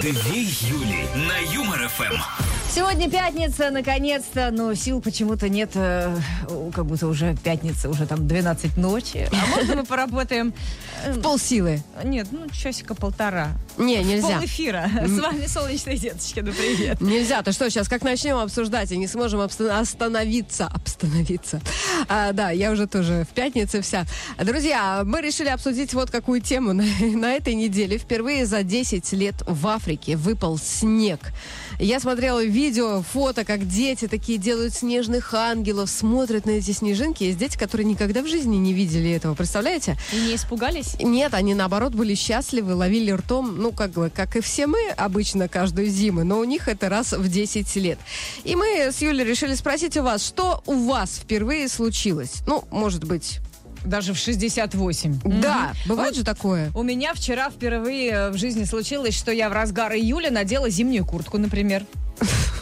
Две Юли на Юмор ФМ. Сегодня пятница, наконец-то, но сил почему-то нет, э, как будто уже пятница, уже там 12 ночи. А можно мы поработаем? э, В полсилы. Нет, ну часика полтора. Не, нельзя. Пол эфира. С вами солнечные деточки, ну привет. Нельзя. То что, сейчас как начнем обсуждать и не сможем остановиться. Остановиться. А, да, я уже тоже в пятнице вся. Друзья, мы решили обсудить вот какую тему на, на этой неделе. Впервые за 10 лет в Африке выпал снег. Я смотрела видео, фото, как дети такие делают снежных ангелов, смотрят на эти снежинки. Есть дети, которые никогда в жизни не видели этого. Представляете? И не испугались? Нет, они наоборот были счастливы, ловили ртом, ну, как бы, как и все мы обычно каждую зиму, но у них это раз в 10 лет. И мы с Юлей решили спросить у вас, что у вас впервые случилось? Ну, может быть, Даже в 68. да, бывает Вот же такое. У меня вчера впервые в жизни случилось, что я в разгар июля надела зимнюю куртку, например.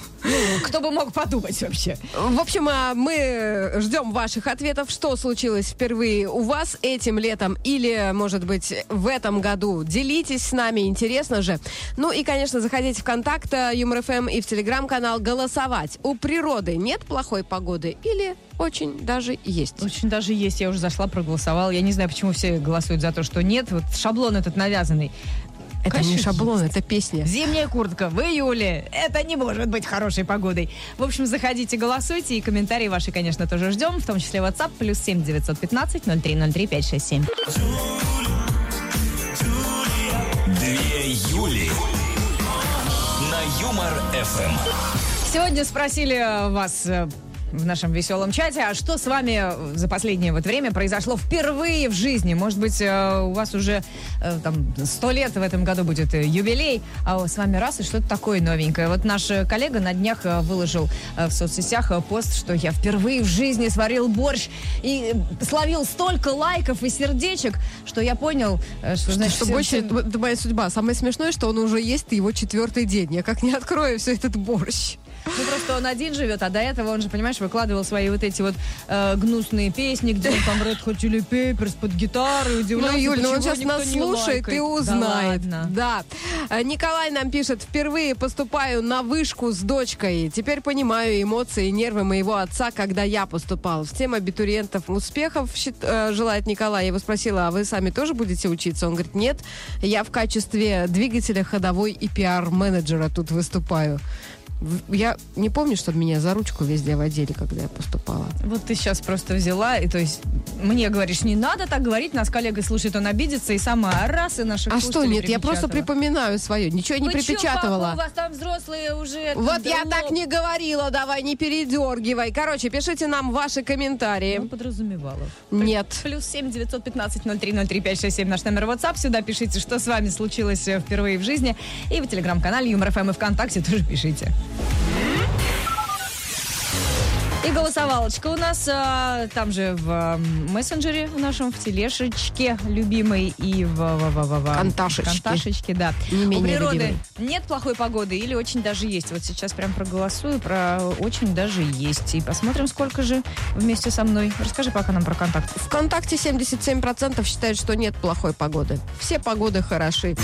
Кто бы мог подумать вообще? В общем, а, мы ждем ваших ответов, что случилось впервые у вас этим летом или, может быть, в этом году. Делитесь с нами, интересно же. Ну и, конечно, заходите в контакт э, Юмор ФМ и в телеграм-канал голосовать. У природы нет плохой погоды или очень даже есть? Очень даже есть, я уже зашла, проголосовала. Я не знаю, почему все голосуют за то, что нет. Вот шаблон этот навязанный. Это не Конечно, шаблон, есть. это песня. Зимняя куртка в июле. Это не может быть хорошей погодой. В общем, заходите, голосуйте. И комментарии ваши, конечно, тоже ждем. В том числе WhatsApp. Плюс семь девятьсот пятнадцать ноль три ноль три пять шесть семь. Две Юли на Юмор ФМ. Сегодня спросили вас э, в нашем веселом чате, а что с вами за последнее вот время произошло впервые в жизни? Может быть, э, у вас уже э, там сто лет в этом году будет э, юбилей, а с вами раз и что-то такое новенькое. Вот наш коллега на днях выложил в соцсетях пост, что я впервые в жизни сварил борщ и словил столько лайков и сердечек, что я понял, э, что, значит, что это, это моя судьба. Самое смешное, что он уже есть и его четвертый день. Я как не открою все этот борщ. Ну, просто он один живет, а до этого он же, понимаешь, выкладывал свои вот эти вот э, гнусные песни, где он там Red Hot Chili Peppers под гитарой, удивлялся, Ну, Юль, ну он сейчас нас слушает и узнает. Да. Да. Э, Николай нам пишет, впервые поступаю на вышку с дочкой. Теперь понимаю эмоции и нервы моего отца, когда я поступал. Всем абитуриентов успехов э, желает Николай. Я его спросила, а вы сами тоже будете учиться? Он говорит, нет, я в качестве двигателя ходовой и пиар-менеджера тут выступаю. Я не помню, чтобы меня за ручку везде водили, когда я поступала. Вот ты сейчас просто взяла, и то есть мне говоришь, не надо так говорить, нас коллега слушает, он обидится, и сама раз и наших А что нет, я просто припоминаю свое. Ничего не Вы чё, припечатывала. папа, у вас там взрослые уже... Вот да я лоб. так не говорила, давай не передергивай. Короче, пишите нам ваши комментарии. Он подразумевала. Нет. Плюс семь девятьсот пятнадцать ноль три ноль три пять шесть семь наш номер WhatsApp. Сюда пишите, что с вами случилось э, впервые в жизни. И в телеграм-канале Юмор ФМ и ВКонтакте тоже пишите. И голосовалочка у нас а, там же в а, мессенджере в нашем, в телешечке любимой и в, в, в, в- в- Конташечке. конташечке, да. Не У менее природы любимой. нет плохой погоды или очень даже есть. Вот сейчас прям проголосую про очень даже есть. И посмотрим, сколько же вместе со мной. Расскажи пока нам про контакт. ВКонтакте 77% считают, что нет плохой погоды. Все погоды хороши.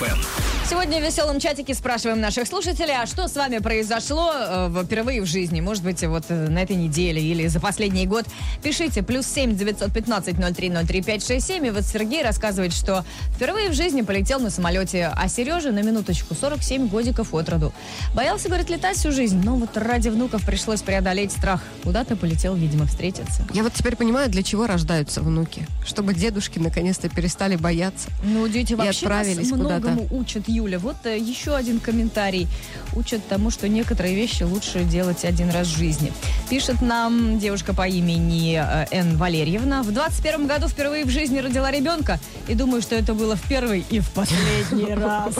На Юмор ФМ. Сегодня в веселом чатике спрашиваем наших слушателей, а что с вами произошло э, впервые в жизни? Может быть, вот э, на этой неделе или за последний год? Пишите, плюс семь девятьсот пятнадцать ноль три ноль три пять шесть семь. И вот Сергей рассказывает, что впервые в жизни полетел на самолете, а Сережа на минуточку 47 годиков от роду. Боялся, говорит, летать всю жизнь, но вот ради внуков пришлось преодолеть страх. Куда-то полетел, видимо, встретиться. Я вот теперь понимаю, для чего рождаются внуки. Чтобы дедушки наконец-то перестали бояться. Ну, дети вообще отправились нас куда-то. учат, Юля. Вот э, еще один комментарий. Учат тому, что некоторые вещи лучше делать один раз в жизни. Пишет нам девушка по имени э, Н. Валерьевна. В 21 году впервые в жизни родила ребенка. И думаю, что это было в первый и в последний раз.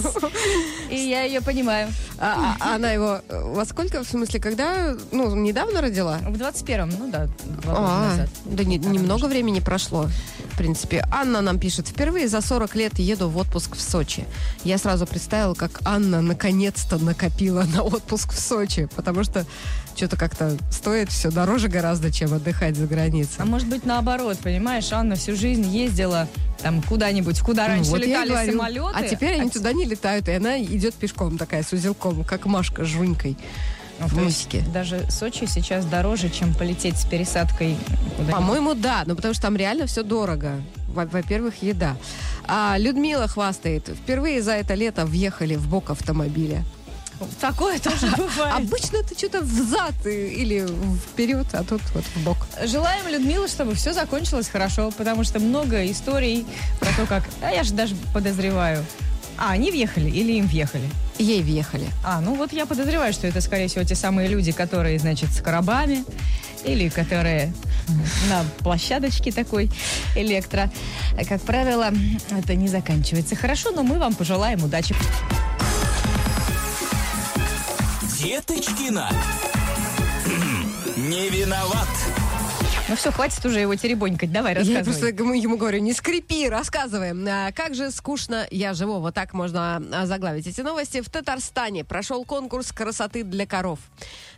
И я ее понимаю. А, а она его э, во сколько, в смысле, когда, ну, недавно родила? В 21-м, ну да, два года А, назад. да не- немного времени прошло. В принципе. Анна нам пишет, впервые за 40 лет еду в отпуск в Сочи. Я сразу представила, как Анна наконец-то накопила на отпуск в Сочи, потому что что-то как-то стоит все дороже гораздо, чем отдыхать за границей. А может быть наоборот, понимаешь, Анна всю жизнь ездила там куда-нибудь, куда раньше Вот летали говорю. самолеты. А теперь они т- туда не летают, и она идет пешком такая с узелком, как Машка с жунькой Ну, в мультике. Даже Сочи сейчас дороже, чем полететь с пересадкой. По-моему, да, но потому что там реально все дорого. Во- Во-первых, еда. А Людмила хвастает. Впервые за это лето въехали в бок автомобиля. Такое тоже бывает. Обычно это что-то взад или вперед, а тут вот в бок. Желаем, Людмила, чтобы все закончилось хорошо, потому что много историй про то, как... А я же даже подозреваю. А, они въехали или им въехали? Ей въехали. А, ну вот я подозреваю, что это, скорее всего, те самые люди, которые, значит, с коробами или которые на площадочке такой электро. Как правило, это не заканчивается хорошо, но мы вам пожелаем удачи. Деточкина. Хм, Не виноват. Ну все, хватит уже его теребонькать. Давай, Я рассказывай. просто ему, ему говорю, не скрипи, рассказываем. А, как же скучно я живу. Вот так можно а, заглавить эти новости. В Татарстане прошел конкурс красоты для коров.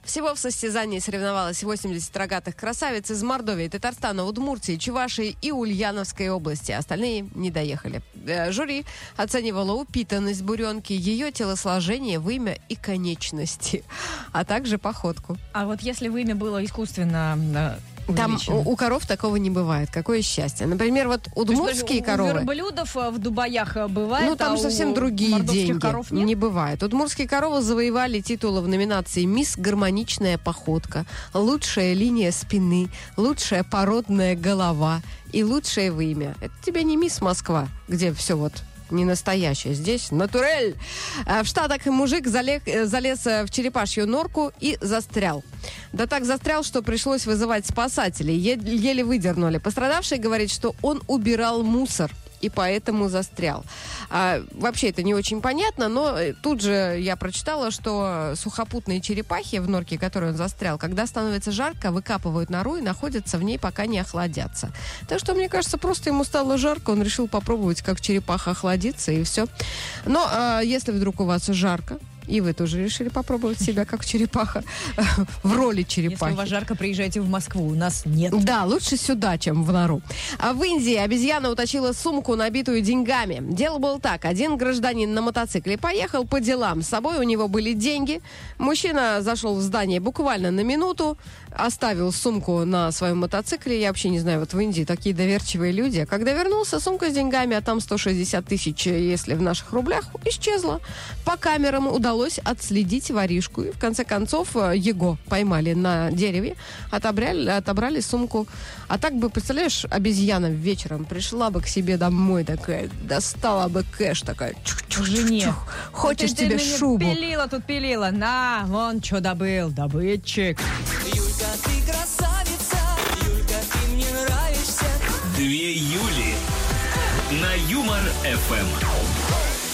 Всего в состязании соревновалось 80 рогатых красавиц из Мордовии, Татарстана, Удмуртии, Чувашии и Ульяновской области. Остальные не доехали. Э, Жюри оценивало упитанность буренки, ее телосложение, вымя и конечности, а также походку. А вот если вымя было искусственно э, Там увеличено? у, у коров такого не бывает. Какое счастье. Например, вот То есть, удмуртские коровы. У верблюдов э, в Дубаях э, бывает, Ну, там а совсем другие деньги. коров нет? Не бывает. Удмуртские коровы завоевали титулы в номинации «Мисс гармоничная походка», «Лучшая линия спины», «Лучшая породная голова» и «Лучшее вымя». Это тебе не «Мисс Москва», где все вот не настоящее. Здесь натурель. А В Штатах мужик залег- э, залез э, в черепашью норку и застрял. Да так застрял, что пришлось вызывать спасателей. Е- еле выдернули. Пострадавший говорит, что он убирал мусор и поэтому застрял. А, вообще это не очень понятно, но э, тут же я прочитала, что сухопутные черепахи в норке, в которой он застрял, когда становится жарко, выкапывают нору и находятся в ней, пока не охладятся. Так что, мне кажется, просто ему стало жарко, он решил попробовать, как черепаха охладиться, и все. Но а, если вдруг у вас жарко, и вы тоже решили попробовать себя как черепаха в роли Если черепахи. у вас жарко, приезжайте в Москву. У нас нет. Да, лучше сюда, чем в нору. А в Индии обезьяна утащила сумку, набитую деньгами. Дело было так. Один гражданин на мотоцикле поехал по делам. С собой у него были деньги. Мужчина зашел в здание буквально на минуту, оставил сумку на своем мотоцикле. Я вообще не знаю, вот в Индии такие доверчивые люди. А когда вернулся, сумка с деньгами, а там 160 тысяч, если в наших рублях, исчезла. По камерам удалось отследить воришку. И в конце концов э, его поймали на дереве, отобрали, отобрали сумку. А так бы, представляешь, обезьяна вечером пришла бы к себе домой такая, достала бы кэш такая. чух-чух-чух-чух. Жене. Хочешь Вот ты тебе шубу? Пилила тут пилила. На, вон что добыл. Добытчик. Юлька, ты красавица, Юлька, ты мне нравишься. Две Юли. На Юмор ФМ.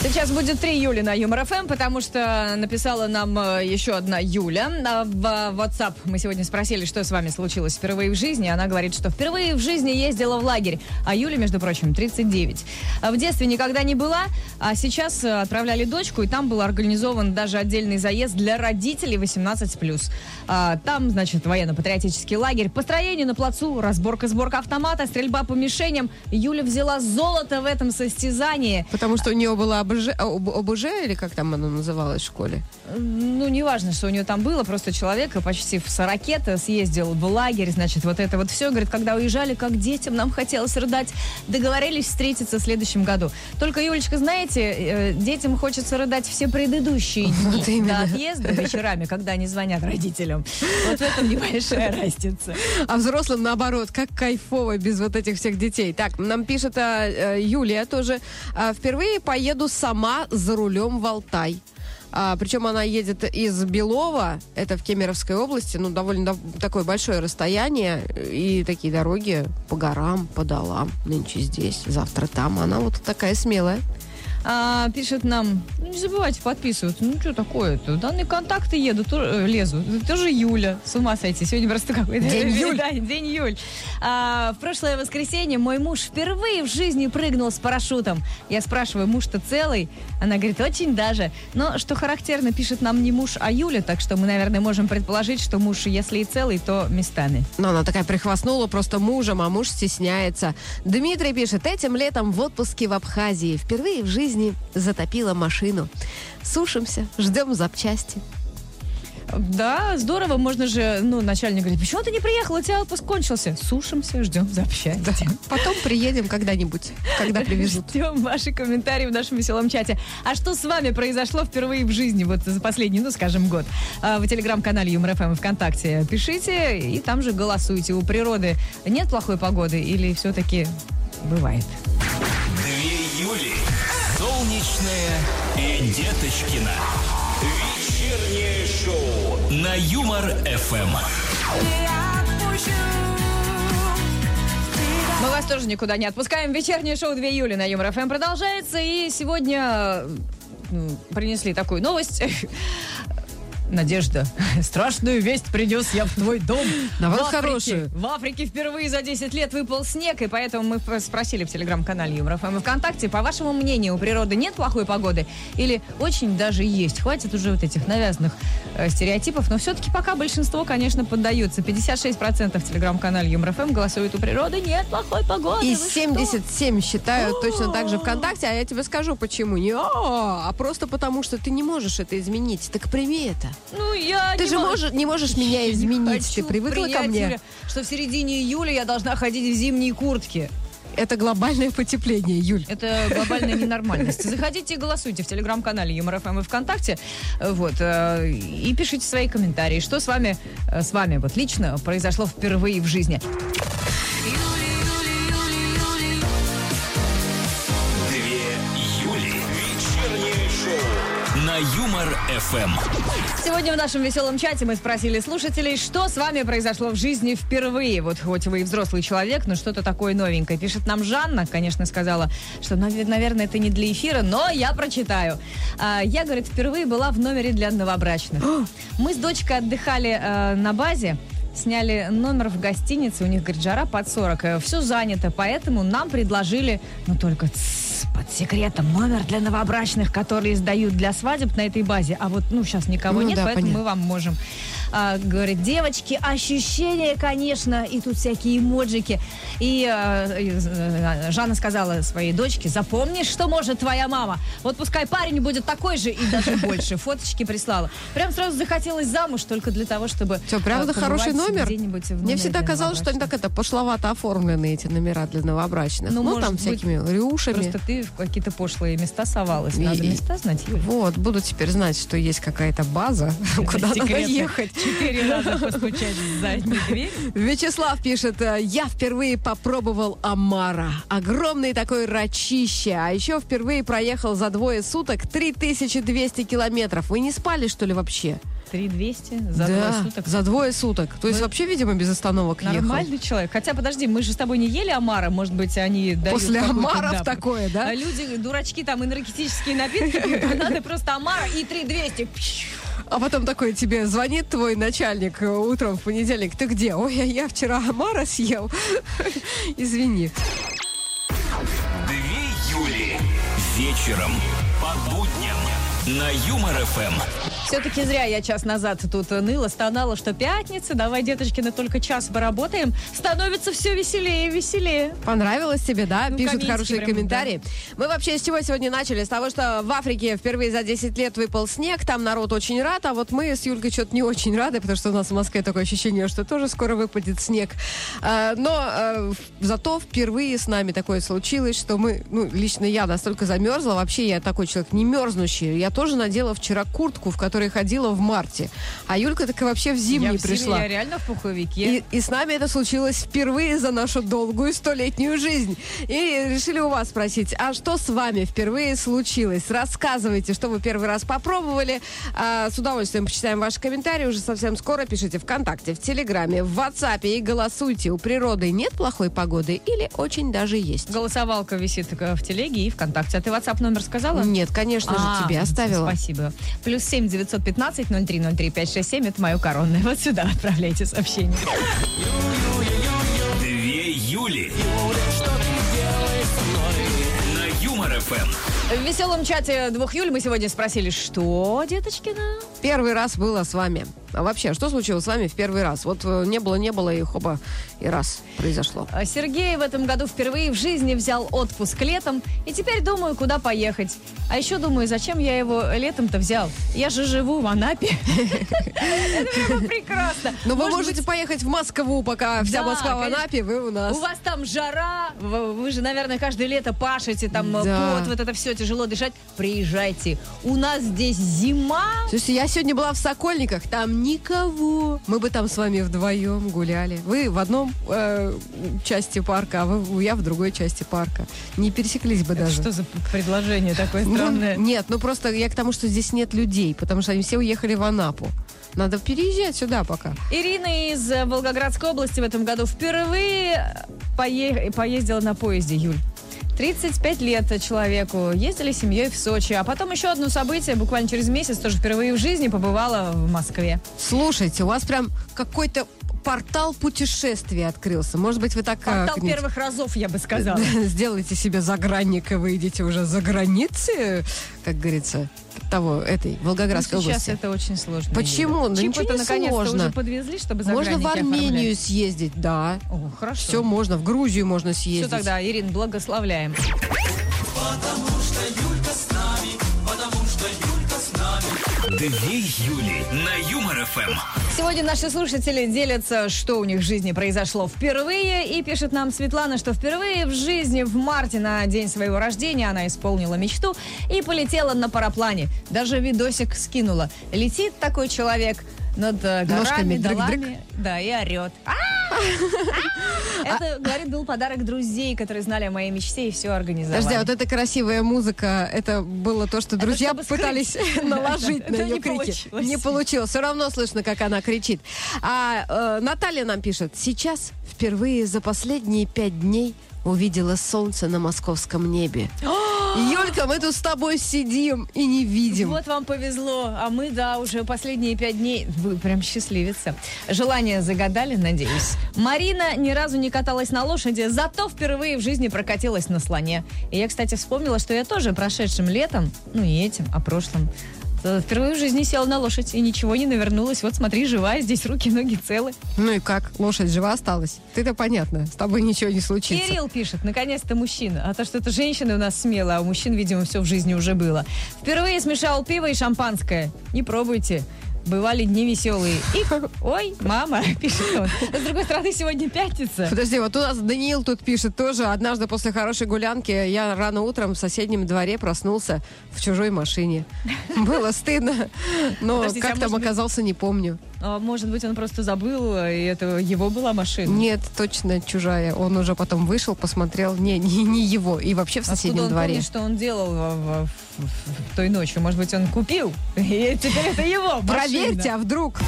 Сейчас будет три Юли на Юмор ФМ, потому что написала нам э, еще одна Юля. А В WhatsApp мы сегодня спросили, что с вами случилось впервые в жизни. Она говорит, что впервые в жизни ездила в лагерь. А Юля, между прочим, 39. А В детстве никогда не была, а сейчас э, отправляли дочку, и там был организован даже отдельный заезд для родителей 18+. А, Там, значит, военно-патриотический лагерь, построение на плацу, разборка-сборка автомата, стрельба по мишеням. Юля взяла золото в этом состязании. Потому что у нее было ОБЖ, об- ОБЖ, или как там оно называлось в школе? Ну, не важно, что у нее там было, просто человек почти в 40 съездил в лагерь, значит, вот это вот все. Говорит, когда уезжали, как детям, нам хотелось рыдать. Договорились встретиться в следующем году. Только, Юлечка, знаете, э, детям хочется рыдать все предыдущие дни Вот именно. до отъезда вечерами, когда они звонят родителям. Вот в этом небольшая разница. А взрослым, наоборот, как кайфово без вот этих всех детей. Так, нам пишет а, э, Юлия тоже. А, впервые поеду сама за рулем в Алтай. А, причем она едет из Белова, это в Кемеровской области, ну, довольно дов- такое большое расстояние, и такие дороги по горам, по долам. Нынче здесь, завтра там. Она вот такая смелая. А, пишет нам, ну, не забывайте подписываться. Ну, что такое-то? Данные контакты едут, лезут. Это тоже Юля. С ума сойти. Сегодня просто какой-то... День Юль. Да, день Юль. А, в прошлое воскресенье мой муж впервые в жизни прыгнул с парашютом. Я спрашиваю, муж-то целый? Она говорит, очень даже. Но, что характерно, пишет нам не муж, а Юля. Так что мы, наверное, можем предположить, что муж, если и целый, то местами. Но она такая прихвастнула просто мужем, а муж стесняется. Дмитрий пишет, этим летом в отпуске в Абхазии впервые в жизни затопила машину. Сушимся, ждем запчасти. Да, здорово. Можно же, ну, начальник говорит, почему ты не приехал? У тебя отпуск кончился. Сушимся, ждем запчасти. Потом приедем когда-нибудь, когда привезут. Ждем ваши комментарии в нашем веселом чате. А что с вами произошло впервые в жизни, вот за последний, ну, скажем, год? А, В телеграм-канале Юмор ФМ и ВКонтакте пишите, и там же голосуйте. У природы нет плохой погоды или все-таки бывает? Две Юли. Солнечная и Деточкина. Вечернее шоу на Юмор ФМ. Мы вас тоже никуда не отпускаем. Вечернее шоу 2 июля на Юмор ФМ продолжается. И сегодня м, принесли такую новость. Надежда, страшную весть принес я в твой дом. Африке, хорошую. В Африке впервые за 10 лет выпал снег, и поэтому мы спросили в телеграм-канале Юмор ФМ и ВКонтакте, по вашему мнению, у природы нет плохой погоды или очень даже есть? Хватит уже вот этих навязанных э, стереотипов, но все-таки пока большинство, конечно, поддаются. 56% в телеграм-канале Юмор ФМ голосуют у природы нет плохой погоды. И Вы что? 77 считают точно так же ВКонтакте, а я тебе скажу почему. Не а просто потому, что ты не можешь это изменить. Так прими это. Ну, я Ты не же могу. можешь, не можешь меня изменить. Ты привыкла ко мне. Что в середине июля я должна ходить в зимней куртке. Это глобальное потепление, Юль. Это глобальная ненормальность. Заходите и голосуйте в телеграм-канале Юмор ФМ и ВКонтакте. Вот. э, И пишите свои комментарии. Что с вами, э, с вами вот лично произошло впервые в жизни. Две на Юмор ФМ. Сегодня в нашем веселом чате мы спросили слушателей, что с вами произошло в жизни впервые. Вот хоть вы и взрослый человек, но что-то такое новенькое. Пишет нам Жанна, конечно, сказала, что, наве- наверное, это не для эфира, но я прочитаю. А, Я, говорит, впервые была в номере для новобрачных. Мы с дочкой отдыхали э, на базе. Сняли номер в гостинице, у них, говорит, жара под 40. Все занято, поэтому нам предложили, ну только под секретом, номер для новобрачных, которые сдают для свадеб на этой базе. А вот, ну, сейчас никого Ну нет, да, поэтому понятно. мы вам можем. А, говорит, девочки, ощущения, конечно, и тут всякие эмоджики. И и, э, Жанна сказала своей дочке, запомни, что может твоя мама. Вот пускай парень будет такой же и даже больше. Фоточки прислала. Прям сразу захотелось замуж только для того, чтобы Что, правда, э, хороший побывать номер? Мне всегда казалось, что они так это пошловато оформлены, эти номера для новобрачных. Ну, Ну, там всякими рюшами. Просто ты в какие-то пошлые места совалась. Надо И- места знать, Юля. Вот, буду теперь знать, что есть какая-то база, куда надо ехать. Четыре раза постучать в заднюю дверь. Вячеслав пишет, э, я впервые попробовал омара. Огромный такой рачище. А еще впервые проехал за двое суток 3200 километров. Вы не спали, что ли, вообще? 3200 за да, двое суток. за двое суток. То есть вообще, видимо, без остановок ехал. Нормальный человек. Хотя, подожди, мы же с тобой не ели омара. Может быть, они дают После омаров да, такое, да? Люди, дурачки, там энергетические напитки надо просто омара и 3200. А потом такой тебе звонит твой начальник э, утром в понедельник. Ты где? Ой, а я вчера омара съел. Извини. Две Юли. Вечером по будням на Юмор ФМ. Все-таки зря я час назад тут ныла, стонала, что пятница, давай, деточкины, только час поработаем. Становится все веселее и веселее. Понравилось тебе, да? Ну, Пишут хорошие прям, комментарии. Мы вообще с чего сегодня начали? С того, что в Африке впервые за 10 лет выпал снег, там народ очень рад, а вот мы с Юлькой что-то не очень рады, потому что у нас в Москве такое ощущение, что тоже скоро выпадет снег. А, Но в- зато впервые с нами такое случилось, что мы, ну, лично я настолько замерзла, вообще я такой человек не мерзнущий. Я тоже надела вчера куртку, в которой которая ходила в марте. А Юлька так и вообще в Я зимний в зимний, пришла. я реально в пуховике. И, и с нами это случилось впервые за нашу долгую столетнюю жизнь. И решили у вас спросить, а что с вами впервые случилось? Рассказывайте, что вы первый раз попробовали. А, с удовольствием почитаем ваши комментарии уже совсем скоро. Пишите ВКонтакте, в Телеграме, в WhatsApp и голосуйте. У природы нет плохой погоды или очень даже есть? Голосовалка висит э, в телеге и ВКонтакте. А ты WhatsApp номер сказала? Нет, конечно же, А, тебе оставила. Спасибо. Плюс семь девятьсот пятнадцать ноль три ноль три пять шесть семь. Это мое коронное. Вот сюда отправляйте сообщение. Две Юли. На Юмор ФМ. В веселом чате двух Юль мы сегодня спросили, что, деточкина? Первый раз было с вами. А вообще, что случилось с вами в первый раз? Вот э, не было, не было, и хоба, и раз произошло. А Сергей в этом году впервые в жизни взял отпуск летом, и теперь думаю, куда поехать. А еще думаю, зачем я его летом-то взял? Я же живу в Анапе. Это прекрасно. Но вы Может можете поехать в Москву, пока вся Москва в. Анапе, вы у нас. У вас там жара, вы же, наверное, каждое лето пашете, там э, пот, вот это все тяжело дышать. Приезжайте. У нас здесь зима. Слушайте, я сегодня была в Сокольниках, там никого. Мы бы там с вами вдвоем гуляли. Вы в одном э, части парка, а вы, я в другой части парка. Не пересеклись бы даже. Что за предложение такое Ну, странное? нет, ну просто я к тому, что здесь нет людей, потому что они все уехали в Анапу. Надо переезжать сюда пока. Ирина из э, Волгоградской области в этом году впервые пое- поездила на поезде, Юль. 35 лет человеку. Ездили с семьей в Сочи. А потом еще одно событие, буквально через месяц, тоже впервые в жизни побывала в Москве. Слушайте, у вас прям какой-то портал путешествий открылся. Может быть, вы так э, Портал первых разов, я бы сказала. сделайте себе загранника, выйдете уже за границы, как говорится, того, этой Волгоградской Ну, сейчас области. это очень сложно. Почему? Да ничего Чипы-то не наконец-то сложно. уже подвезли, чтобы Можно в Армению оформлять. съездить, да. О, хорошо. Все можно, в Грузию можно Все съездить. тогда, Ирин, благословляем. Две Юли. На Юмор ФМ. Сегодня наши слушатели делятся, что у них в жизни произошло впервые. И пишет нам Светлана, что впервые в жизни в марте на день своего рождения она исполнила мечту и полетела на параплане. Даже видосик скинула. Летит такой человек над э, Ножками горами, дрык-дрык. долами, да, и орет. А! Это, говорит, был подарок друзей, которые знали о моей мечте и все организовали. Подожди, а вот эта красивая музыка, это было то, что друзья пытались наложить на ее крики. Не получилось. Все равно слышно, как она кричит. А э, Наталья нам пишет. Сейчас впервые за последние пять дней увидела солнце на московском небе. Юлька, мы тут с тобой сидим и не видим. Вот вам повезло, а мы, да, уже последние пять дней. Вы прям счастливица. Желание загадали, надеюсь. Марина ни разу не каталась на лошади, зато впервые в жизни прокатилась на слоне. И я, кстати, вспомнила, что я тоже прошедшим летом, ну не этим, а прошлым, впервые в жизни села на лошадь и ничего не навернулась. Вот смотри, живая, здесь руки, ноги целы. Ну и как? Лошадь жива осталась? Ты-то понятно. С тобой ничего не случится. Кирилл пишет, наконец-то мужчина. А то, что это женщины у нас смело, а у мужчин, видимо, все в жизни уже было. Впервые смешал пиво и шампанское. Не пробуйте. Бывали дни веселые. И, ой, мама, пишет он. С другой стороны, сегодня пятница. Подожди, вот у нас Даниил тут пишет тоже. Однажды после хорошей гулянки я рано утром в соседнем дворе проснулся в чужой машине. Было стыдно, но Подождите, а как там может быть- оказался, не помню. А, может быть, он просто забыл, и это его была машина. Нет, точно чужая. Он уже потом вышел, посмотрел. Не, не, не его. И вообще в Откуда соседнем он дворе. помнит, что он делал в- в- в- в той ночью? Может быть, он купил, и теперь это его машина. Проверьте, а вдруг?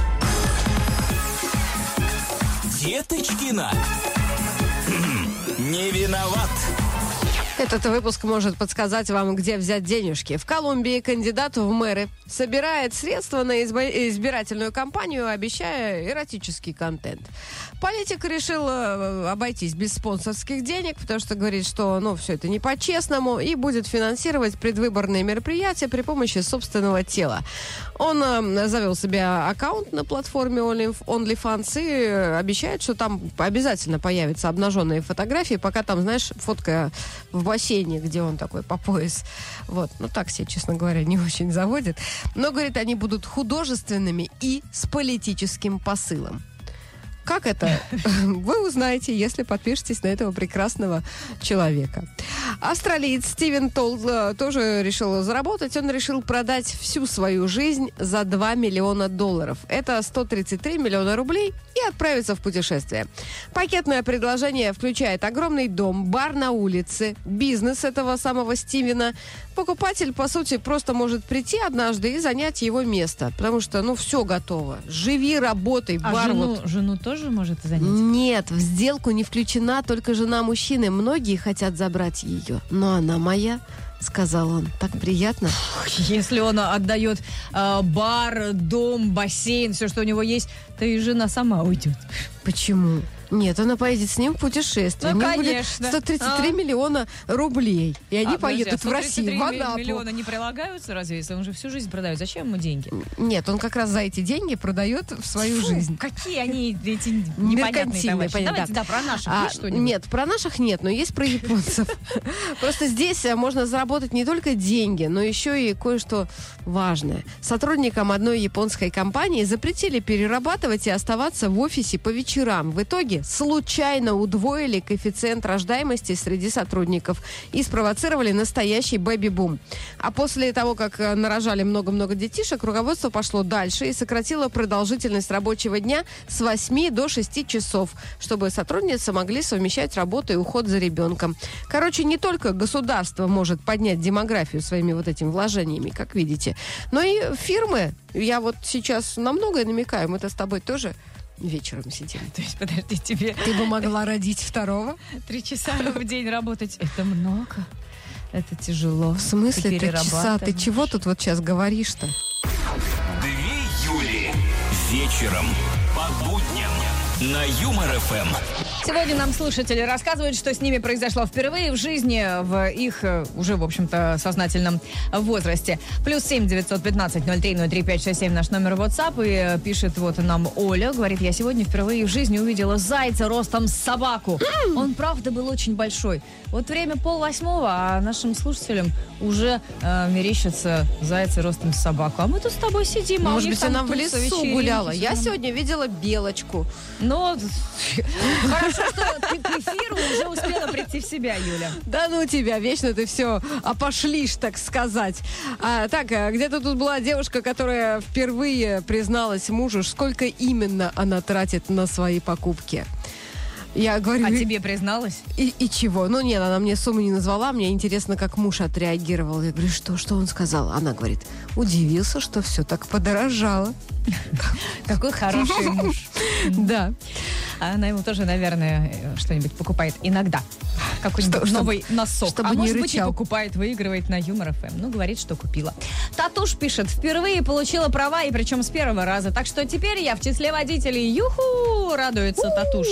Деточкина. Не виноват. Этот выпуск может подсказать вам, где взять денежки. В Колумбии кандидат в мэры собирает средства на избирательную кампанию, обещая эротический контент. Политик решил э, обойтись без спонсорских денег, потому что говорит, что ну, все это не по-честному, и будет финансировать предвыборные мероприятия при помощи собственного тела. Он э, завел себе аккаунт на платформе Only- OnlyFans и обещает, что там обязательно появятся обнаженные фотографии, пока там, знаешь, фотка в бассейне, где он такой по пояс. Вот. Ну, так себе, честно говоря, не очень заводит. Но, говорит, они будут художественными и с политическим посылом. Как это? Вы узнаете, если подпишетесь на этого прекрасного человека. Австралиец Стивен Толл э, тоже решил заработать. Он решил продать всю свою жизнь за 2 миллиона долларов. Это 133 миллиона рублей и отправиться в путешествие. Пакетное предложение включает огромный дом, бар на улице, бизнес этого самого Стивена. Покупатель, по сути, просто может прийти однажды и занять его место. Потому что, ну, все готово. Живи, работай, А бар жену, вот. жену тоже может занять? Нет, в сделку не включена только жена мужчины. Многие хотят забрать ее. Но она моя, сказал он. Так приятно. Если он отдает э, бар, дом, бассейн, все, что у него есть, то и жена сама уйдет. Почему? Нет, она поедет с ним в путешествие. Ну, конечно. 133 А? миллиона рублей. И они А, поедут подожди, а в Россию, 133 в Анапу. миллиона не прилагаются разве, если он же всю жизнь продает? Зачем ему деньги? Нет, он как раз за эти деньги продает в свою Фу, жизнь. Какие они, эти непонятные товарищи. понятно, Давайте, да, про наших А, что-нибудь? нет, про наших нет, но есть про японцев. Просто здесь э, можно заработать не только деньги, но еще и кое-что важное. Сотрудникам одной японской компании запретили перерабатывать и оставаться в офисе по вечерам. В итоге случайно удвоили коэффициент рождаемости среди сотрудников и спровоцировали настоящий бэби-бум. А после того, как э, нарожали много-много детишек, руководство пошло дальше и сократило продолжительность рабочего дня с 8 до 6 часов, чтобы сотрудницы могли совмещать работу и уход за ребенком. Короче, не только государство может поднять демографию своими вот этими вложениями, как видите, но и фирмы. Я вот сейчас на многое намекаю, мы-то с тобой тоже вечером сидим. То есть, подожди, тебе Ты бы могла родить второго? три часа в день работать, это много. Это тяжело. В смысле три часа? Ты чего тут вот сейчас говоришь-то? Две Юли. Вечером по будням на Юмор ФМ. Сегодня нам слушатели рассказывают, что с ними произошло впервые в жизни, в их э, уже, в общем-то, сознательном возрасте. Плюс семь девятьсот пятнадцать ноль три ноль три пять шесть семь наш номер WhatsApp. И э, пишет вот нам Оля, говорит, я сегодня впервые в жизни увидела зайца ростом с собаку. Он, правда, был очень большой. Вот время пол восьмого, а нашим слушателям уже э, мерещатся зайцы ростом с собаку. А мы тут с тобой сидим, а Может быть, она в лесу вечеринки, гуляла. Я сегодня видела белочку. Ну, хорошо, ты к эфиру уже успела прийти в себя, Юля. Да ну тебя, вечно ты все опошлишь, так сказать. А, так, а, где-то тут была девушка, которая впервые призналась мужу, сколько именно она тратит на свои покупки. Я говорю, А «И- тебе призналась? и, и чего? Ну нет, она мне сумму не назвала, мне интересно, как муж отреагировал. Я говорю, что, что он сказал? Она говорит, удивился, что все так подорожало. Какой хороший муж. Да. А она ему тоже, наверное, э, что-нибудь покупает иногда. Какой-нибудь новый носок. чтобы а не может быть и рычал. покупает, выигрывает на Юмор ФМ. Ну, говорит, что купила. Татуш пишет, впервые получила права, и причем с первого раза. Так что теперь я в числе водителей. Юху! Радуется Татуш.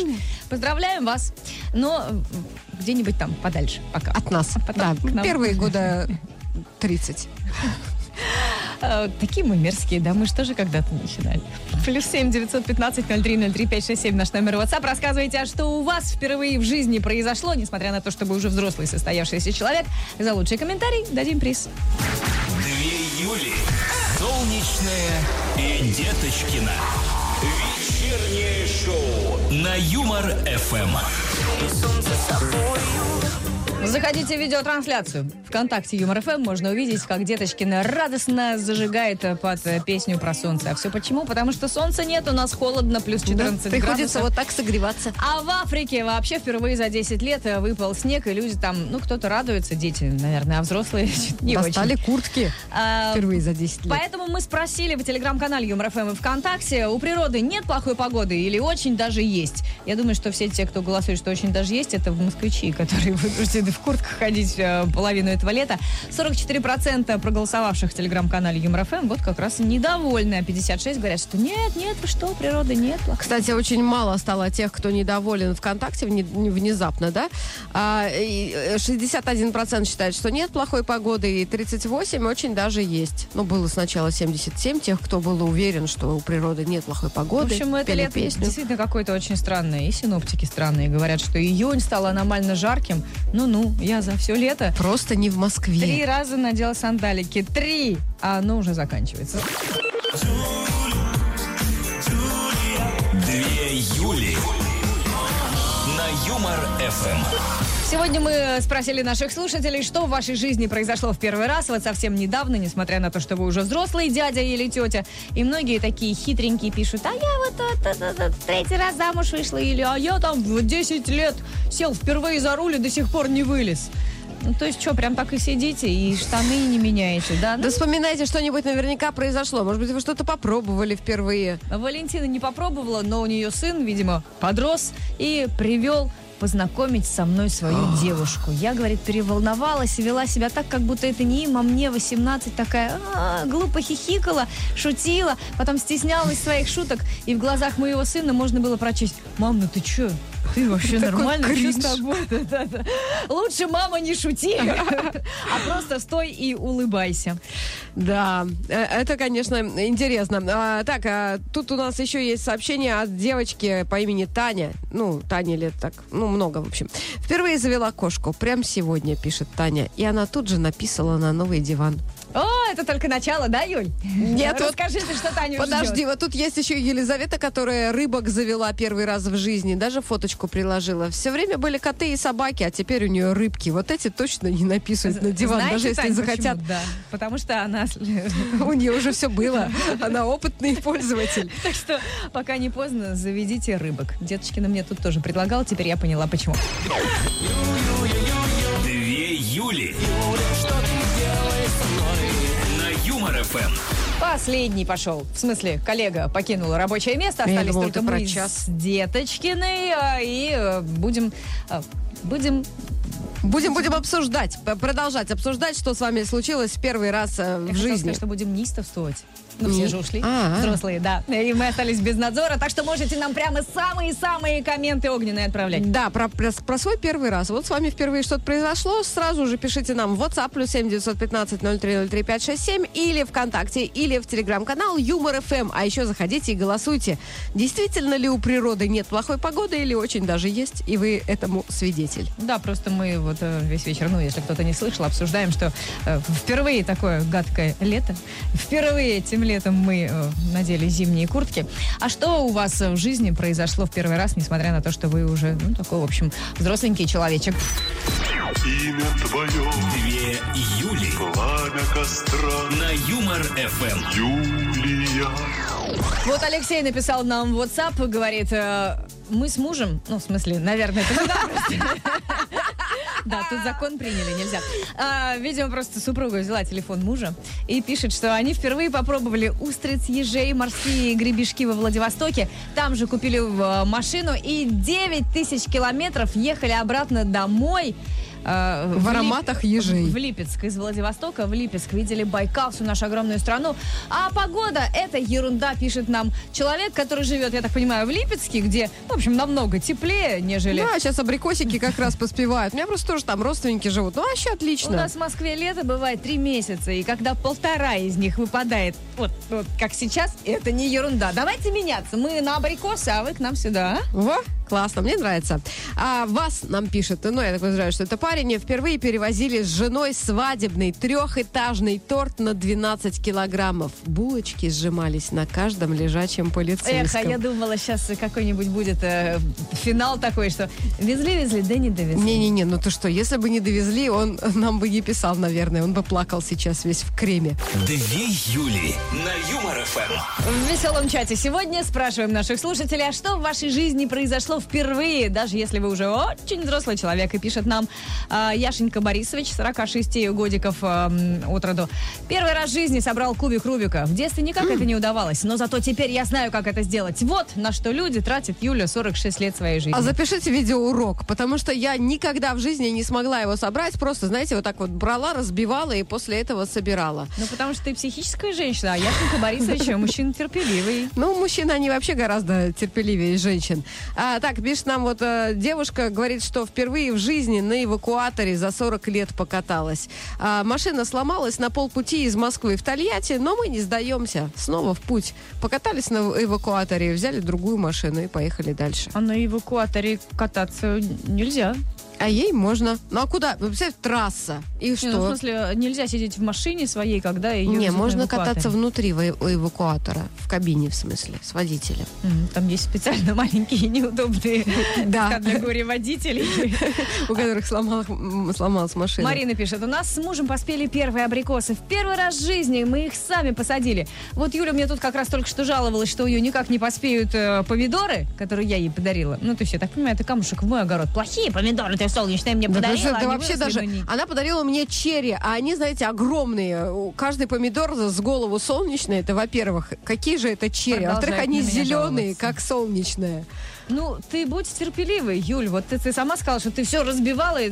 Поздравляем вас. Но где-нибудь там подальше пока. От нас. А потом да, первые года 30. Э, Такие мы мерзкие, да, мы же тоже когда-то начинали. Плюс семь девятьсот пятнадцать ноль три ноль три пять шесть семь наш номер WhatsApp. Рассказывайте, а что у вас впервые в жизни произошло, несмотря на то, что вы уже взрослый состоявшийся человек. За лучший комментарий дадим приз. Две Юли. Солнечная и Деточкина. Вечернее шоу на Юмор ФМ. Заходите в видеотрансляцию. Вконтакте Юмор ФМ можно увидеть, как Деточкина радостно зажигает э, под э, песню про солнце. А все почему? Потому что солнца нет, у нас холодно, плюс 14 Приходится градусов. вот так согреваться. А в Африке вообще впервые за 10 лет э, выпал снег, и люди там, ну, кто-то радуется, дети, наверное, а взрослые не Достали очень. куртки А, впервые за 10 лет. Поэтому мы спросили в телеграм-канале Юмор ФМ и ВКонтакте, у природы нет плохой погоды или очень даже есть? Я думаю, что все те, кто голосует, что очень даже есть, это москвичи, которые вынуждены в куртках ходить э, половину этого лета. 44% проголосовавших в телеграм-канале Юмор ФМ вот как раз недовольны, а 56 говорят, что нет, нет, вы что, природы нет плохой. Кстати, очень мало стало тех, кто недоволен ВКонтакте вне- внезапно, да? А, и, э, 61% считает, что нет плохой погоды, и 38% очень даже есть. Ну, было сначала 77 тех, кто был уверен, что у природы нет плохой В погоды. общем, это лето песню. действительно какое-то очень странное. И синоптики странные. Говорят, что июнь стал аномально жарким. Ну-ну, я за все лето Просто не в Москве. три раза надела сандалики. Три! А оно уже заканчивается. Две Юли. На на Юмор ФМ. Сегодня мы спросили наших слушателей, что в вашей жизни произошло в первый раз, вот совсем недавно, несмотря на то, что вы уже взрослый дядя или тетя. И многие такие хитренькие пишут, а я вот третий раз замуж вышла, или а я там в 10 лет сел впервые за руль и до сих пор не вылез. Ну, то есть что, прям так и сидите и штаны не меняете, да? Да вспоминайте, что-нибудь наверняка произошло. Может быть, вы что-то попробовали впервые. Ну, Валентина не попробовала, но у нее сын, видимо, подрос и привел познакомить со мной свою девушку. Я, говорит, переволновалась и вела себя так, как будто это не им, а мне 18, такая «А, глупо хихикала, шутила, потом стеснялась своих шуток, и в глазах моего сына можно было прочесть «Мам, ну ты чё? Ты вообще Такой нормально? Что с тобой?» Да-да-да. Лучше, мама, не шути, а просто стой и улыбайся. Да, э, это, конечно, интересно. А, так, а, тут у нас еще есть сообщение от девочки по имени Таня. Ну, Таня лет так, ну, много, в общем. Впервые завела кошку. Прям сегодня, пишет Таня. И она тут же написала на новый диван. Это только начало, да, Юль? Нет, вот- Расскажите, что Таня Подожди, вот тут есть еще Елизавета, которая рыбок завела первый раз в жизни. Даже фоточку приложила. Все время были коты и собаки, а теперь у нее рыбки. Вот эти точно не написывают на диван, Знаете, даже если Тань, захотят. почему? Да, потому что она... У нее уже все было. Она опытный пользователь. Так что, пока не поздно, заведите рыбок. Дедушкина мне тут тоже предлагал, теперь я поняла, почему. Две Юли. ФМ. Последний пошел. В смысле, коллега покинула рабочее место, остались думала, только ты про мы час. с Деточкиной, а, и э, будем... э, Будем... Будем, будем обсуждать, продолжать обсуждать, что с вами случилось в первый раз э, я в хотела жизни. сказать, что будем неистовствовать. Ну, все же ушли. А, а. Взрослые, да. И мы остались без надзора, так что можете нам прямо самые-самые комменты огненные отправлять. Да, про, про, про свой первый раз. Вот с вами впервые что-то произошло, сразу же пишите нам в WhatsApp плюс 7 915 0303 567 или ВКонтакте, или в Телеграм-канал Юмор ФМ. А еще заходите и голосуйте. Действительно ли у природы нет плохой погоды или очень даже есть, и вы этому свидетель? Да, просто мы вот э, весь вечер, ну, если кто-то не слышал, обсуждаем, что э, впервые такое гадкое лето. Впервые этим летом мы э, надели зимние куртки. А что у вас в жизни произошло в первый раз, несмотря на то, что вы уже, ну, такой, в общем, взросленький человечек? Имя твое, Две Юли. пламя костра, На Юмор ФМ. Юлия. Вот Алексей написал нам в WhatsApp, говорит, мы с мужем, ну, в смысле, наверное, это мы да, тут закон приняли, нельзя. А, видимо, просто супруга взяла телефон мужа и пишет, что они впервые попробовали устриц, ежей, морские гребешки во Владивостоке. Там же купили э, машину и 9 тысяч километров ехали обратно домой. Э, В ароматах ежей. В Липецк. Из Владивостока в Липецк. Видели Байкал, всю нашу огромную страну. А погода – это ерунда, пишет нам человек, который живет, я так понимаю, в Липецке, где, в общем, намного теплее, нежели... Да, сейчас абрикосики как раз поспевают. У меня просто тоже там родственники живут. Ну, вообще У отлично. нас в Москве лето бывает три месяца, и когда полтора из них выпадает, вот, вот как сейчас, это не ерунда. Давайте меняться. Мы на абрикосы, а вы к нам сюда, а? Во, классно, мне нравится. А вас нам пишет, ну, я так подозреваю, что это парень, впервые перевозили с женой свадебный трехэтажный торт на 12 килограммов. Булочки сжимались на каждом лежачем полицейском. Эх, а я думала, сейчас какой-нибудь будет э, финал такой, что везли-везли, да не довезли. Не-не-не, ну ты что, если бы не довезли, он нам бы не писал, наверное. Он бы плакал сейчас весь в креме. Две Юли. На Юмор ФМ. В веселом чате сегодня спрашиваем наших слушателей, а что в вашей жизни произошло впервые, даже если вы уже очень взрослый человек, и пишет нам Яшенька Борисович, 46 годиков а, м, от роду. Первый раз в жизни собрал кубик Рубика. В детстве никак это не удавалось, но зато теперь я знаю, как это сделать. Вот на что люди тратят Юля 46 лет своей жизни. А запишите видеоурок, потому что я никогда в жизни не смогла его собрать. Просто, знаете, вот так вот брала, разбивала и после этого собирала. Ну, потому что ты психическая женщина, а Яшенька Борисович мужчина терпеливый. Ну, мужчины, они вообще гораздо терпеливее женщин. А, так, пишет нам вот э, девушка, говорит, что впервые в жизни на эвакуаторе за 40 лет покаталась. А, машина сломалась на полпути из Москвы в Тольятти, но мы не сдаемся. Снова в путь. Покатались на эвакуаторе, взяли другую машину и поехали дальше. А на эвакуаторе кататься нельзя. А ей можно. Ну а куда? Ну, Представляешь, трасса. И Не, ну, в что? смысле, нельзя сидеть в машине своей, когда ее Не, можно кататься внутри у эвакуатора, в кабине, в смысле, с водителем. М, Там есть специально маленькие неудобные Да. категории водителей. У которых сломалась машина. Марина пишет, у нас с мужем поспели первые абрикосы. В первый раз в жизни мы их сами посадили. Вот Юля мне тут как раз только что жаловалась, что у нее никак не поспеют э, помидоры, которые я ей подарила. Ну, то есть, я так понимаю, это камушек в мой огород. Плохие помидоры ты солнечные мне Да, подарила. да они вообще даже... не- Она подарила мне черри, а они, знаете, огромные. Каждый помидор с голову солнечный. Это, во-первых, какие же это черри? Во-вторых, они зеленые, жаловаться. как солнечные. Ну, ты будь терпеливой, Юль. Вот ты, ты сама сказала, что ты все разбивала. и,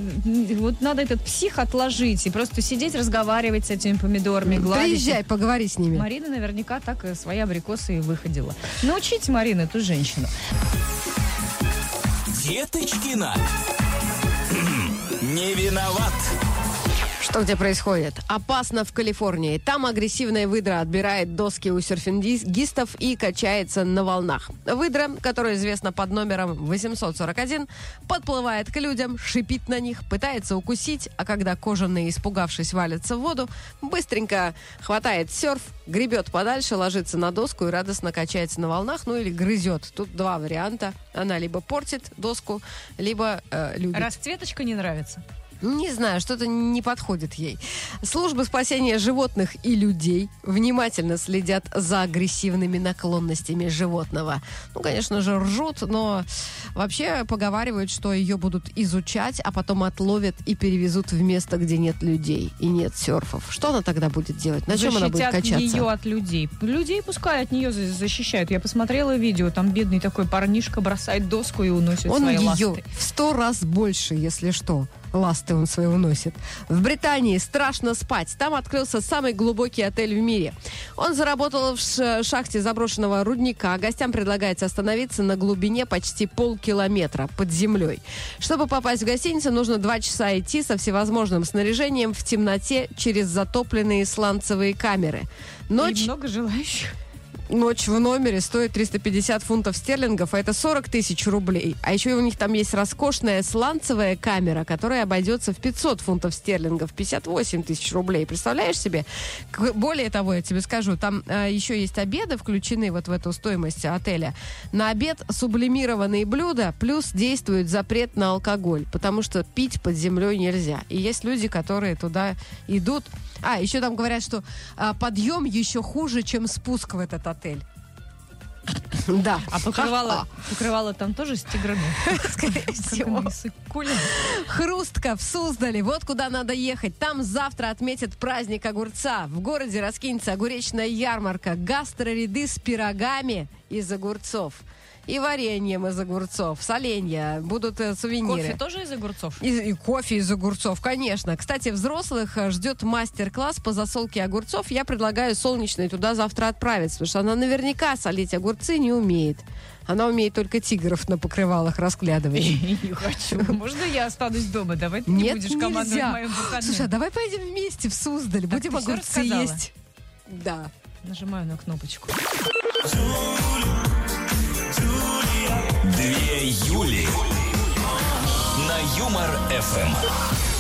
Вот надо этот псих отложить и просто сидеть, разговаривать с этими помидорами, гладить. Приезжай, поговори с ними. Марина наверняка так свои абрикосы и выходила. Научите Марину, эту женщину. Деточкина. Не виноват. Что где происходит? Опасно в Калифорнии. Там агрессивная выдра отбирает доски у серфингистов и качается на волнах. Выдра, которая известна под номером 841, подплывает к людям, шипит на них, пытается укусить, а когда кожаные, испугавшись, валятся в воду, быстренько хватает серф, гребет подальше, ложится на доску и радостно качается на волнах, ну или грызет. Тут два варианта. Она либо портит доску, либо э, любит. Расцветочка не нравится? Не знаю, что-то не подходит ей. Службы спасения животных и людей внимательно следят за агрессивными наклонностями животного. Ну, конечно же, ржут, но вообще поговаривают, что ее будут изучать, а потом отловят и перевезут в место, где нет людей и нет серфов. Что она тогда будет делать? На чем она будет Защитят качаться? ее от людей. Людей пускай от нее за- защищают. Я посмотрела видео, там бедный такой парнишка бросает доску и уносит Он свои ее ласты. в сто раз больше, если что. Ласты он свои уносит. В Британии страшно спать. Там открылся самый глубокий отель в мире. Он заработал в шахте заброшенного рудника. Гостям предлагается остановиться на глубине почти полкилометра под землей. Чтобы попасть в гостиницу, нужно два часа идти со всевозможным снаряжением в темноте через затопленные сланцевые камеры. Ночь И много желающих. Ночь в номере стоит 350 фунтов стерлингов, а это 40 тысяч рублей. А еще у них там есть роскошная сланцевая камера, которая обойдется в 500 фунтов стерлингов, 58 тысяч рублей. Представляешь себе? Более того, я тебе скажу, там э, еще есть обеды, включены вот в эту стоимость отеля. На обед сублимированные блюда, плюс действует запрет на алкоголь, потому что пить под землей нельзя. И есть люди, которые туда идут. А, еще там говорят, что а, подъем еще хуже, чем спуск в этот отель. Да. А покрывало, покрывало там тоже с тиграми? Скорее всего. Хрустка в Суздале. Вот куда надо ехать. Там завтра отметят праздник огурца. В городе раскинется огуречная ярмарка. Гастроряды с пирогами из огурцов. И вареньем из огурцов. Соленья. Будут э, сувениры. Кофе тоже из огурцов? И, и кофе из огурцов, конечно. Кстати, взрослых э, ждет мастер-класс по засолке огурцов. Я предлагаю солнечной туда завтра отправиться, потому что она наверняка солить огурцы не умеет. Она умеет только тигров на покрывалах разглядывать. Не хочу. Можно я останусь дома? Давай ты не Нет, будешь командовать нельзя. моим выходным. Слушай, а давай пойдем вместе в Суздаль, будем огурцы есть. Да. Нажимаю на кнопочку. Юли. На Юмор ФМ.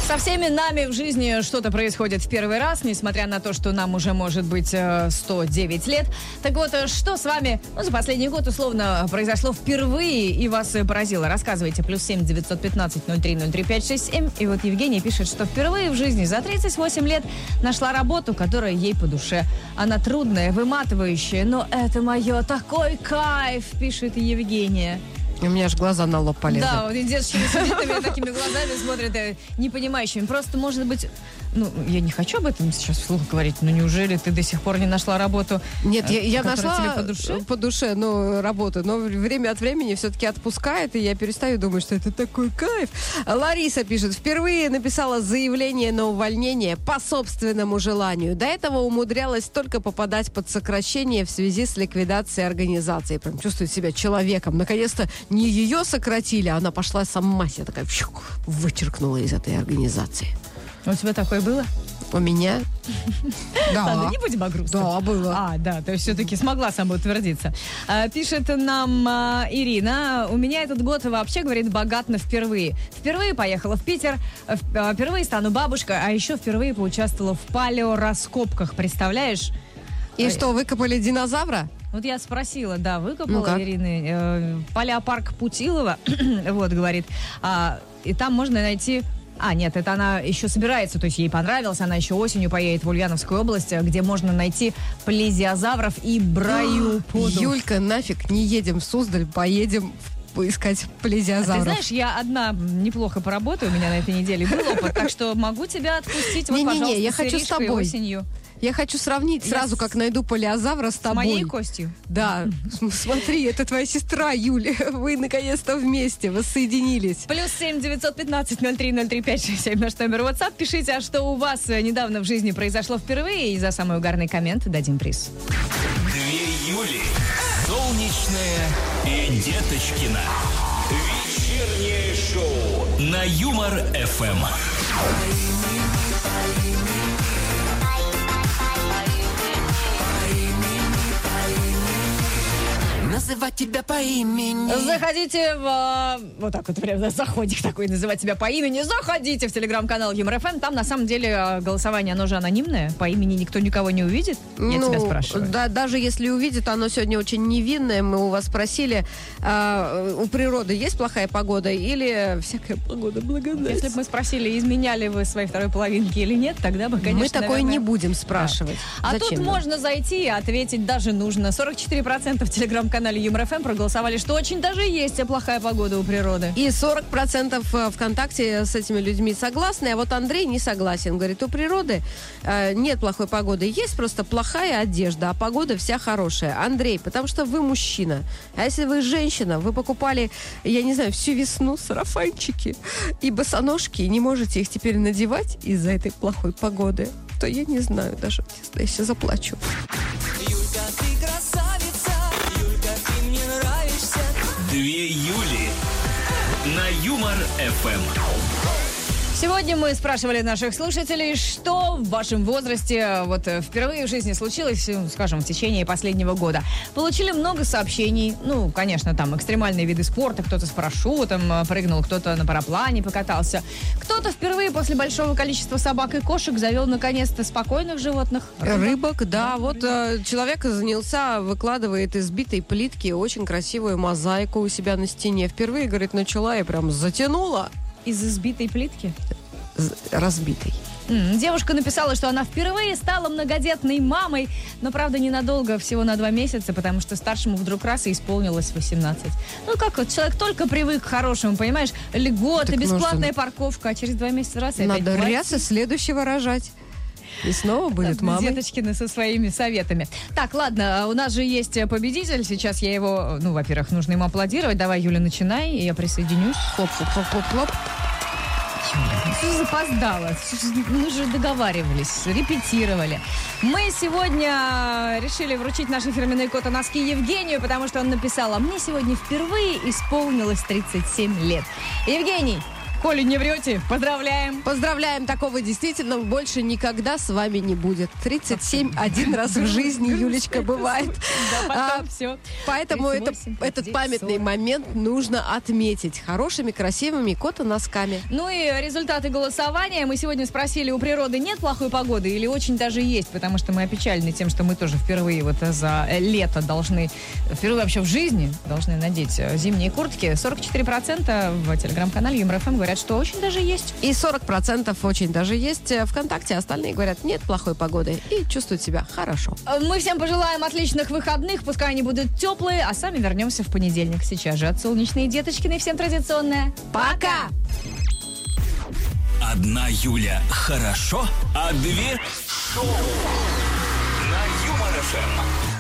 Со всеми нами в жизни что-то происходит в первый раз, несмотря на то, что нам уже может быть э, 109 лет. Так вот, э, что с вами ну, за последний год условно произошло впервые и вас э, поразило? Рассказывайте. Плюс 7 915 03 03 567. И вот Евгения пишет, что впервые в жизни за 38 лет нашла работу, которая ей по душе. Она трудная, выматывающая, но это мое такой кайф, пишет Евгения. У меня аж глаза на лоб полезут. Да, вот и девушки сидит на такими глазами, смотрят непонимающими. Просто, может быть, ну, я не хочу об этом сейчас вслух говорить, но неужели ты до сих пор не нашла работу? Нет, я, э, я нашла тебе по душе? по душе, ну, работу, но время от времени все-таки отпускает, и я перестаю думать, что это такой кайф. Лариса пишет, впервые написала заявление на увольнение по собственному желанию. До этого умудрялась только попадать под сокращение в связи с ликвидацией организации. Прям чувствует себя человеком. Наконец-то не ее сократили, а она пошла сама себя такая фью, вычеркнула из этой организации. У тебя такое было? У меня Ладно, не будем о грустном. Да, было. А, да, то есть все-таки смогла самоутвердиться. А, Пишет нам а, Ирина, у меня этот год вообще, говорит, богат на впервые. Впервые поехала в Питер, а, впервые стану бабушкой, а еще впервые поучаствовала в палеораскопках, представляешь? И что, выкопали динозавра? Вот я спросила, да, Ну выкопала как? Ирины. Э, Палеопарк Путилова, вот, говорит. А, и там можно найти... А, нет, это она еще собирается, то есть ей понравилось, она еще осенью поедет в Ульяновскую область, где можно найти плезиозавров и браюподов. Юлька, нафиг, не едем в Суздаль, поедем в- искать А плезиозавров. Ты знаешь, я одна неплохо поработаю, у меня на этой неделе был опыт, так что могу тебя отпустить, вот, Не-не-не, пожалуйста, я с хочу с тобой. осенью. Я хочу сравнить сразу, с- как найду палеозавра с С тобой. моей костью. Да, см- смотри, это твоя сестра, Юля. Вы наконец-то вместе воссоединились. Плюс семь девятьсот пятнадцать ноль три ноль три пять шесть семь наш номер WhatsApp. Пишите, а что у вас э, недавно в жизни произошло впервые, и за самый угарный коммент дадим приз. Две Юли. Солнечная и Деточкина. Вечернее шоу на Юмор Называть тебя по имени Заходите в... э, Вот так вот прям да, заходик такой, называть себя по имени. Заходите в телеграм-канал Юмор ФМ. Там на самом деле э, голосование, оно же анонимное. По имени никто никого не увидит. Я Ну, тебя спрашиваю. Да, даже если увидит, оно сегодня очень невинное. Мы у вас спросили, а, у природы есть плохая погода или всякая погода благодать? Если бы мы спросили, изменяли вы своей второй половинки или нет, тогда бы, конечно, Мы такое наверное, не будем спрашивать. А Зачем тут нам? можно зайти и ответить даже нужно. 44% в телеграм-канале Юмор ФМ проголосовали, что очень даже есть плохая погода у природы. И 40% ВКонтакте с этими людьми согласны, а вот Андрей не согласен. Говорит, у природы э, нет плохой погоды, есть просто плохая одежда, а погода вся хорошая. Андрей, потому что вы мужчина. А если вы женщина, вы покупали, я не знаю, всю весну сарафанчики и босоножки, и не можете их теперь надевать из-за этой плохой погоды, то я не знаю даже, сейчас заплачу. На Юмор ФМ. Сегодня мы спрашивали наших слушателей, что в вашем возрасте вот э, впервые в жизни случилось, э, скажем, в течение последнего года. Получили много сообщений. Ну, конечно, там экстремальные виды спорта. Кто-то с парашютом э, прыгнул, кто-то на параплане покатался. Кто-то впервые после большого количества собак и кошек завел наконец-то спокойных животных. Рыбок, да. Вот э, человек занялся, выкладывает из битой плитки очень красивую мозаику у себя на стене. Впервые, говорит, начала и прям затянула Из избитой плитки. разбитой. Девушка написала, что она впервые стала многодетной мамой, но, правда, ненадолго, всего на два месяца, потому что старшему вдруг раз и исполнилось 18. Ну, как вот, человек только привык к хорошему, понимаешь, льготы, Так бесплатная нужно- парковка, а через два месяца раз и Надо опять рясы следующего рожать. И снова будет мамой. Деточкины со своими советами. Так, ладно, у нас же есть э, победитель. Сейчас я его, ну, во-первых, нужно ему аплодировать. Давай, Юля, начинай, и я присоединюсь. Хлоп-хлоп-хлоп-хлоп. Что запоздала? Мы же договаривались, репетировали. Мы сегодня решили вручить наши фирменные кота-носки Евгению, потому что он написал, а мне сегодня впервые исполнилось 37 лет. Евгений, Коли не врете, поздравляем. Поздравляем, такого действительно больше никогда с вами не будет. 37 один раз в жизни, Юлечка, бывает. Да, потом А, все. Поэтому это- 38, этот 39, памятный 40. момент нужно отметить хорошими, красивыми кота-носками. Ну и результаты голосования. Мы сегодня спросили, у природы нет плохой погоды или очень даже есть, потому что мы опечалены тем, что мы тоже впервые вот за лето должны, впервые вообще в жизни должны надеть э, зимние куртки. 44% в телеграм-канале ЮморФМ говорят, говорят, что очень даже есть. И 40% очень даже есть э, ВКонтакте, а остальные говорят, нет плохой погоды и чувствуют себя хорошо. Э, мы всем пожелаем отличных выходных, пускай они будут теплые, а сами вернемся в понедельник. Сейчас же от солнечной Деточкиной всем традиционное. Пока! Одна Юля хорошо, а две шоу на Юмор-ФМ.